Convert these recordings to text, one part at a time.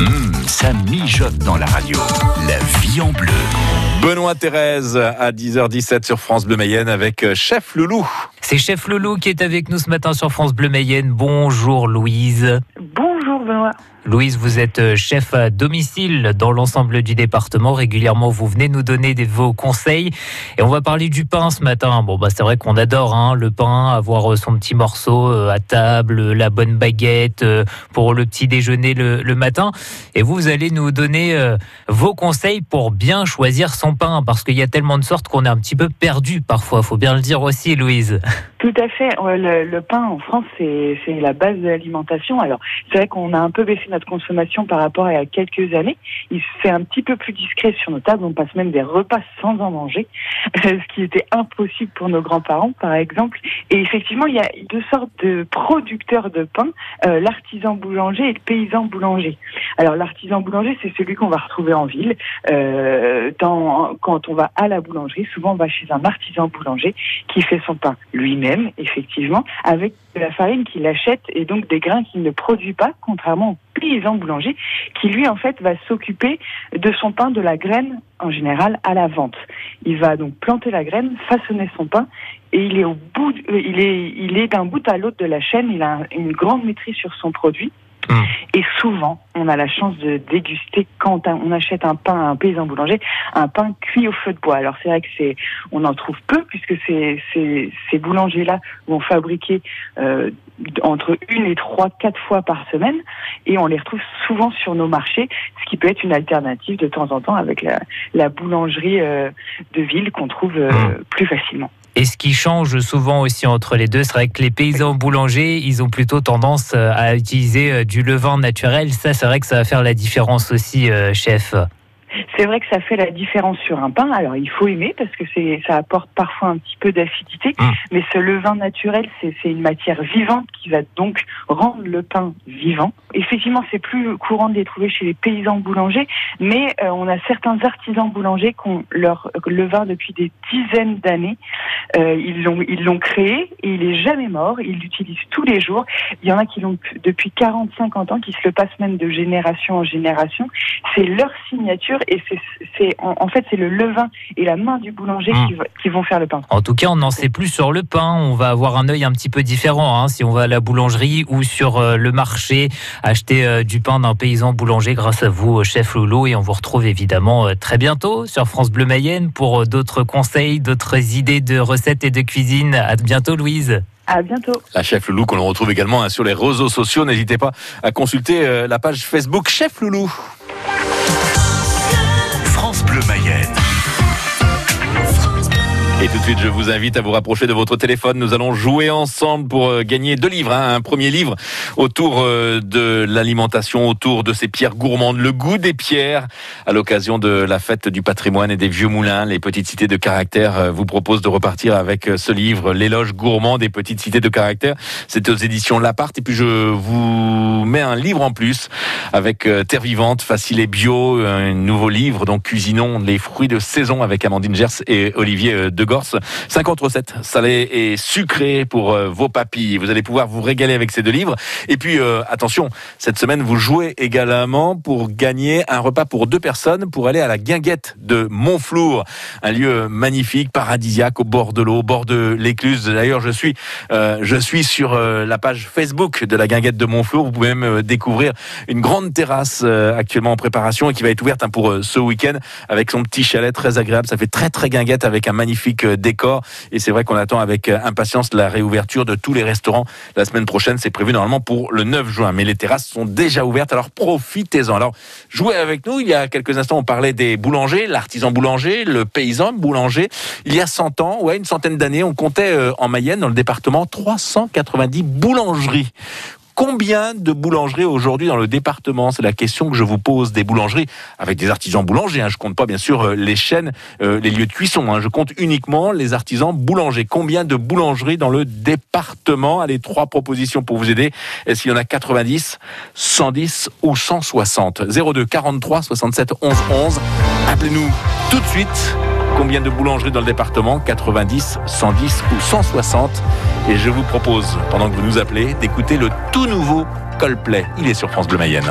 Hum, ça mijote dans la radio. La vie en bleu. Benoît Thérèse à 10h17 sur France Bleu Mayenne avec euh, Chef Loulou. C'est Chef Loulou qui est avec nous ce matin sur France Bleu Mayenne. Bonjour Louise. Bonjour Benoît. Louise, vous êtes euh, chef à domicile dans l'ensemble du département. Régulièrement, vous venez nous donner vos conseils. Et on va parler du pain ce matin. Bon, bah, c'est vrai qu'on adore hein, le pain, avoir euh, son petit morceau euh, à table, la bonne baguette pour le petit déjeuner le, matin. Et vous, allez nous donner vos conseils pour bien choisir son pain. Parce qu'il y a tellement de sortes qu'on est un petit peu perdu parfois. faut bien le dire aussi, Louise. Tout à fait. Le pain en France, c'est la base de l'alimentation. Alors, c'est vrai qu'on a un peu baissé notre consommation par rapport à il y a quelques années. Il se fait un petit peu plus discret sur nos tables. On passe même des repas sans en manger, ce qui était impossible pour nos grands-parents, par exemple. Et effectivement, il y a deux sortes de producteurs de pain, euh, l'artisan boulanger et le paysan boulanger. Alors, l'artisan boulanger, c'est celui qu'on va retrouver en ville. Euh, quand on va à la boulangerie, souvent on va chez un artisan boulanger qui fait son pain lui-même, effectivement, avec de la farine qu'il achète et donc des grains qu'il ne produit pas, contrairement au paysan boulanger, qui lui en fait va s'occuper de son pain de la graine en général à la vente. Il va donc planter la graine, façonner son pain et il est au bout, il est, il est d'un bout à l'autre de la chaîne. Il a une grande maîtrise sur son produit. Hum. Et souvent, on a la chance de déguster quand on achète un pain à un paysan boulanger, un pain cuit au feu de bois. Alors c'est vrai que c'est, on en trouve peu puisque ces, ces, ces boulangers-là vont fabriquer euh, entre une et trois, quatre fois par semaine, et on les retrouve souvent sur nos marchés, ce qui peut être une alternative de temps en temps avec la, la boulangerie euh, de ville qu'on trouve euh, hum. plus facilement. Et ce qui change souvent aussi entre les deux, c'est vrai que les paysans boulangers, ils ont plutôt tendance euh, à utiliser euh, du levain naturel. Ça, c'est vrai que ça va faire la différence aussi, euh, chef. C'est vrai que ça fait la différence sur un pain. Alors il faut aimer parce que c'est ça apporte parfois un petit peu d'acidité, mmh. mais ce levain naturel, c'est une matière vivante qui va donc rendre le pain vivant. Effectivement, c'est plus courant de les trouver chez les paysans boulangers, mais euh, on a certains artisans boulangers qui ont leur levain depuis des dizaines d'années. Euh, ils l'ont ils l'ont créé et il est jamais mort. Ils l'utilisent tous les jours. Il y en a qui l'ont depuis 40-50 ans, qui se le passent même de génération en génération. C'est leur signature et c'est en, fait c'est le levain et la main du boulanger mmh. qui, vont faire le pain. En tout cas, on n'en sait plus sur le pain. On va avoir un œil un petit peu différent hein, si on va à la boulangerie ou sur euh, le marché acheter euh, du pain d'un paysan boulanger grâce à vous, chef Lolo. Et on vous retrouve évidemment euh, très bientôt sur France Bleu Mayenne pour d'autres conseils, d'autres idées de recettes et de cuisine. À bientôt, Louise. À bientôt. La chef Loulou qu'on retrouve également hein, sur les réseaux sociaux. N'hésitez pas à consulter la page Facebook Chef Loulou. Et tout de suite, je vous invite à vous rapprocher de votre téléphone. Nous allons jouer ensemble pour euh, gagner deux livres. Hein. Un premier livre autour euh, de l'alimentation, autour de ces pierres gourmandes, le goût des pierres, à l'occasion de la fête du patrimoine et des vieux moulins. Les petites cités de caractère euh, vous propose de repartir avec ce livre, l'éloge gourmand des petites cités de caractère. C'est aux éditions Lapart. Et puis je vous mets un livre en plus avec Terre vivante, facile et bio, un nouveau livre. Donc cuisinons les fruits de saison avec Amandine Gers et Olivier de 50 recettes salées et sucrées pour euh, vos papilles. Vous allez pouvoir vous régaler avec ces deux livres. Et puis, euh, attention, cette semaine, vous jouez également pour gagner un repas pour deux personnes pour aller à la guinguette de Montflour. Un lieu magnifique, paradisiaque, au bord de l'eau, au bord de l'écluse. D'ailleurs, je suis, euh, je suis sur la page Facebook de la guinguette de Montflour. Vous pouvez même découvrir une grande terrasse actuellement en préparation et qui va être ouverte hein, pour ce week-end avec son petit chalet très agréable. Ça fait très, très guinguette avec un magnifique décor. Et c'est vrai qu'on attend avec euh, impatience la réouverture de tous les restaurants la semaine prochaine. C'est prévu normalement pour le 9 juin. Mais les terrasses sont déjà ouvertes, alors profitez-en. Alors, jouez avec nous. Il y a quelques instants, on parlait des boulangers, l'artisan boulanger, le paysan boulanger. Il y a 100 ans, ouais, une centaine d'années, on comptait euh, en Mayenne, dans le département, 390 boulangeries. Combien de boulangeries aujourd'hui dans le département? C'est la question que je vous pose. Des boulangeries avec des artisans boulangers. Hein. Je compte pas bien sûr euh, les chaînes, euh, les lieux de cuisson. Hein. Je compte uniquement les artisans boulangers. Combien de boulangeries dans le département? Allez, trois propositions pour vous aider. Qu'il y en a 90, 110 ou 160 02 43 67 11 11. Appelez-nous tout de suite. Combien de boulangeries dans le département? 90, 110 ou 160 Et je vous propose, pendant que vous nous appelez, d'écouter le tout nouveau Coldplay. Il est sur France Bleu Mayenne.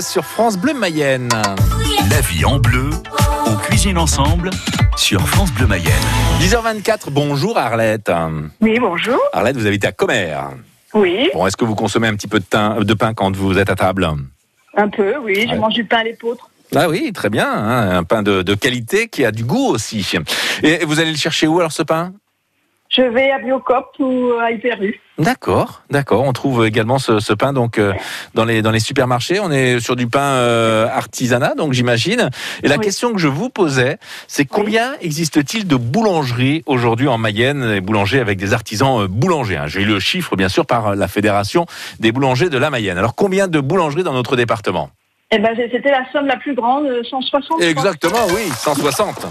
Sur France Bleu Mayenne. La vie en bleu, on cuisine ensemble sur France Bleu Mayenne. 10h24, bonjour Arlette. Oui, bonjour. Arlette, vous habitez à Commer. Oui, Bon, est-ce que vous consommez un petit peu de, thym- de pain quand vous êtes à table? Un peu, oui. Je Ouais. mange du pain à l'épeautre. Ah oui, très bien. hein, un pain de, de qualité qui a du goût aussi. Et vous allez le chercher où alors ce pain? Je vais à Biocop ou à Hyper U. D'accord, d'accord. On trouve également ce, ce pain donc euh, dans les dans les supermarchés. On est sur du pain euh, artisanat, donc j'imagine. Et la Oui. question que je vous posais, c'est combien existe-t-il de boulangeries aujourd'hui en Mayenne, et boulangers avec des artisans euh, boulangers hein? J'ai eu le chiffre bien sûr par la fédération des boulangers de la Mayenne. Alors combien de boulangeries dans notre département? Eh ben, c'était la somme la plus grande, 160. je crois. Exactement, oui, 160.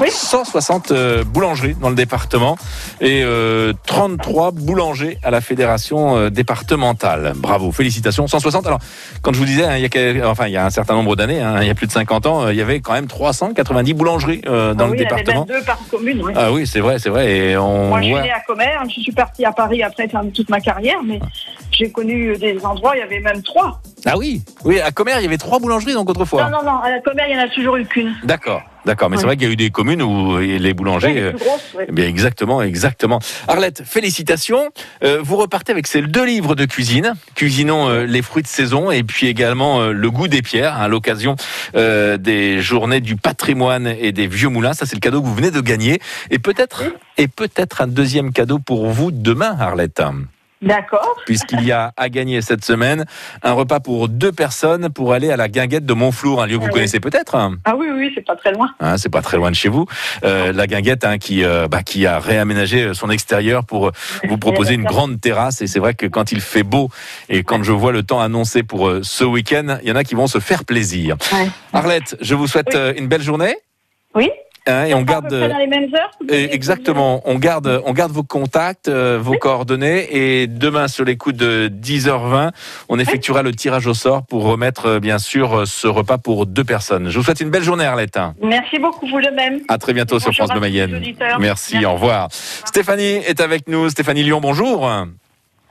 Oui. 160 euh, boulangeries dans le département et euh, 33 boulangers à la fédération euh, départementale. Bravo, félicitations. 160. Alors, quand je vous disais, hein, il, y a, enfin, il y a un certain nombre d'années, hein, il y a plus de 50 ans, euh, il y avait quand même 390 boulangeries euh, dans Ah le oui, il y en avait département. deux par commune. oui. Ah oui, c'est vrai, c'est vrai. Et on Moi, je suis née à Comer. Je suis partie à Paris après faire toute ma carrière, mais j'ai connu des endroits, il y avait même trois. Ah oui, oui, à Commer, il y avait trois boulangeries donc autrefois. Non, non, non. À Comer, il n'y en a toujours eu qu'une. D'accord, d'accord. Mais c'est Ouais. vrai qu'il y a eu des communes où les boulangers. Les euh, plus grosses, oui. Eh Bien exactement, exactement. Arlette, félicitations. Euh, vous repartez avec ces deux livres de cuisine, cuisinons euh, les fruits de saison et puis également euh, le goût des pierres à l'occasion euh, des journées du patrimoine et des vieux moulins. Ça c'est le cadeau que vous venez de gagner et peut-être et peut-être un deuxième cadeau pour vous demain, Arlette. D'accord. Puisqu'il y a à gagner cette semaine un repas pour deux personnes pour aller à la guinguette de Montflour, un lieu que vous Ah oui. connaissez peut-être. Ah oui, oui, c'est pas très loin. Hein, c'est pas très loin de chez vous. Euh, la guinguette hein, qui, euh, bah, qui a réaménagé son extérieur pour euh, vous proposer une grande terrasse. Et c'est vrai que quand il fait beau et quand je vois le temps annoncé pour euh, ce week-end, il y en a qui vont se faire plaisir. Ouais. Arlette, je vous souhaite Oui. une belle journée. Oui. Hein, et on garde. dans les mêmes heures euh, Exactement, on garde, on garde vos contacts, euh, vos coordonnées et demain sur les coups de 10h20, on effectuera le tirage au sort pour remettre euh, bien sûr ce repas pour deux personnes. Je vous souhaite une belle journée Arlette. Merci beaucoup, vous de même. À très bientôt sur France Bleu Mayenne. Merci. au revoir. Stéphanie est avec nous. Stéphanie Lyon, bonjour.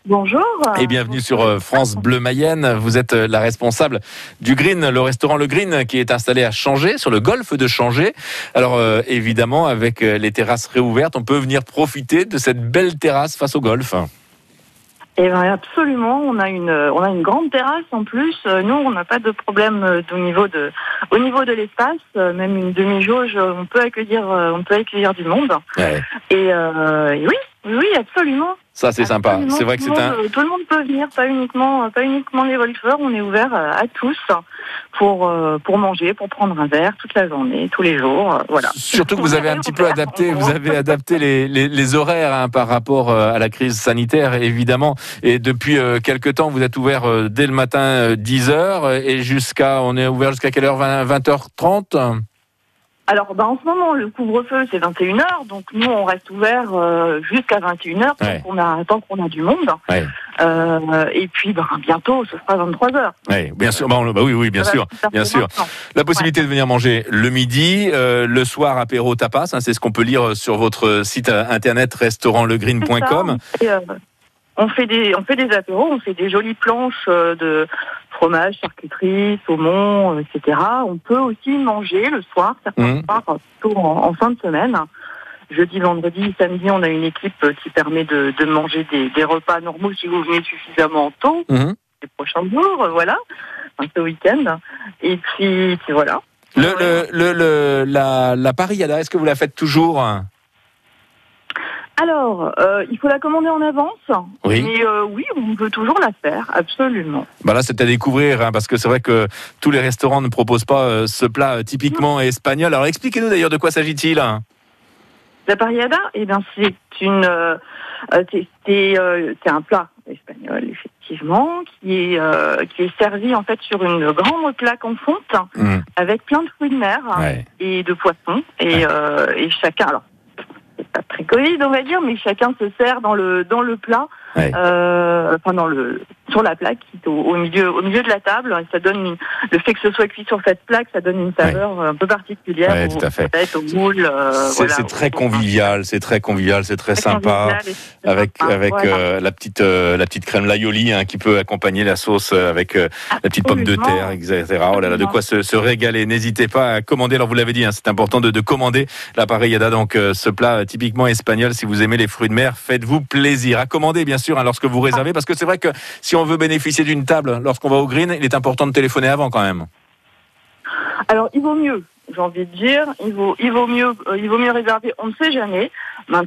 Bonjour. Et bienvenue sur euh, France Bleu Mayenne. Vous êtes euh, la responsable du Green, le restaurant Le Green qui est installé à Changé, sur le golfe de Changé. Alors euh, évidemment, avec les terrasses réouvertes, on peut venir profiter de cette belle terrasse face au golfe. Eh ben absolument, on a une on a une grande terrasse en plus. Euh, Nous, on n'a pas de problème euh, au niveau de au niveau de l'espace. Euh, Même une demi-jauge, euh, on peut accueillir euh, on peut accueillir du monde. Ouais, Et, euh, et oui, oui, absolument. ça c'est sympa. C'est vrai que c'est un. Tout le monde peut venir, pas uniquement pas uniquement les golfeurs. On est ouvert euh, à tous pour euh, pour manger, pour prendre un verre toute la journée, tous les jours. euh, Voilà. Surtout que vous avez un petit peu adapté, vous avez adapté les, les, les horaires hein, par rapport euh, à la crise sanitaire, évidemment. Et depuis euh, quelques temps, vous êtes ouvert euh, dès le matin euh, 10h et jusqu'à, on est ouvert jusqu'à quelle heure 20, 20h30 Alors, ben, en ce moment, le couvre-feu, c'est 21h, donc nous, on reste ouvert euh, jusqu'à 21h, tant Ouais. qu'on a, tant qu'on a du monde. Ouais. Euh, et puis, ben, bientôt, ce sera 23h. Oui, bien sûr. Bah oui, oui, bien sûr. bien sûr. La possibilité de venir manger le midi, euh, le soir apéro tapas, hein, c'est ce qu'on peut lire sur votre site euh, internet restaurantleggreen.com. Et, euh, on fait des, on fait des apéros, on fait des jolies planches euh, de fromage, charcuterie, saumon, euh, etc. On peut aussi manger le soir, certains Mhm. soirs, plutôt en, en fin de semaine. Jeudi, vendredi, samedi, on a une équipe euh, qui permet de, de manger des, des repas normaux si vous venez suffisamment tôt Mhm. les prochains jours, euh, voilà, enfin, ce week-end. Et puis, puis voilà. Le, le, le, le- la, la parillada, est-ce que vous la faites toujours? Alors, euh, il faut la commander en avance. Oui. Euh, oui, on peut toujours la faire, absolument. bah Là, c'est à découvrir, hein, parce que c'est vrai que tous les restaurants ne proposent pas euh, ce plat typiquement espagnol. Alors expliquez-nous d'ailleurs de quoi s'agit-il hein La parillada, eh bien, c'est une, euh, euh, c'est, c'est, euh, un plat espagnol, effectivement, qui est, euh, qui est servi en fait sur une grande plaque en fonte Hum, avec plein de fruits de mer ouais. et de poissons. Et, Ouais. euh, et chacun, alors, c'est pas très Covid, on va dire, mais chacun se sert dans le, dans le plat, Ouais. euh, enfin, dans le, sur la plaque, qui est au, au milieu, au milieu de la table. Et ça donne une- le fait que ce soit cuit sur cette plaque, ça donne une saveur un peu particulière. Ouais, tout à fait. peut-être au moule. euh, C'est voilà, très convivial, c'est très convivial, c'est très très sympa. Avec avec voilà. euh, la petite euh, la petite crème laioli hein, qui peut accompagner la sauce euh, avec euh, la petite pomme de terre, etc. Oh là là, de quoi se, se régaler. N'hésitez pas à commander. Alors vous l'avez dit, hein, c'est important de, de commander la parillada, donc euh, ce plat euh, typiquement espagnol. Si vous aimez les fruits de mer, faites-vous plaisir. À commander bien sûr hein, lorsque vous réservez, parce que c'est vrai que si on veut bénéficier d'une table lorsqu'on va au green, il est important de téléphoner avant quand même. Alors, il vaut mieux, j'ai envie de dire, il vaut, il vaut mieux, euh, il vaut mieux réserver. On ne sait jamais. Maintenant,